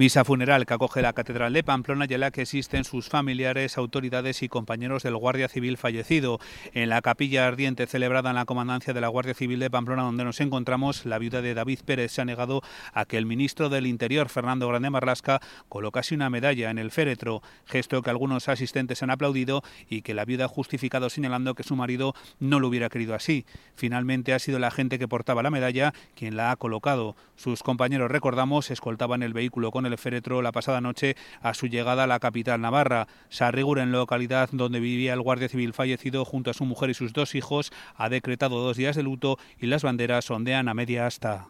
Misa funeral que acoge la Catedral de Pamplona y en la que existen sus familiares, autoridades y compañeros del Guardia Civil fallecido. En la capilla ardiente celebrada en la comandancia de la Guardia Civil de Pamplona, donde nos encontramos, la viuda de David Pérez se ha negado a que el ministro del Interior, Fernando Grande Marlasca, colocase una medalla en el féretro, gesto que algunos asistentes han aplaudido y que la viuda ha justificado señalando que su marido no lo hubiera querido así. Finalmente ha sido la gente que portaba la medalla quien la ha colocado. Sus compañeros, recordamos, escoltaban el vehículo con el el féretro la pasada noche a su llegada a la capital navarra. Sarrigur, en localidad donde vivía el guardia civil fallecido junto a su mujer y sus dos hijos, ha decretado dos días de luto y las banderas ondean a media asta.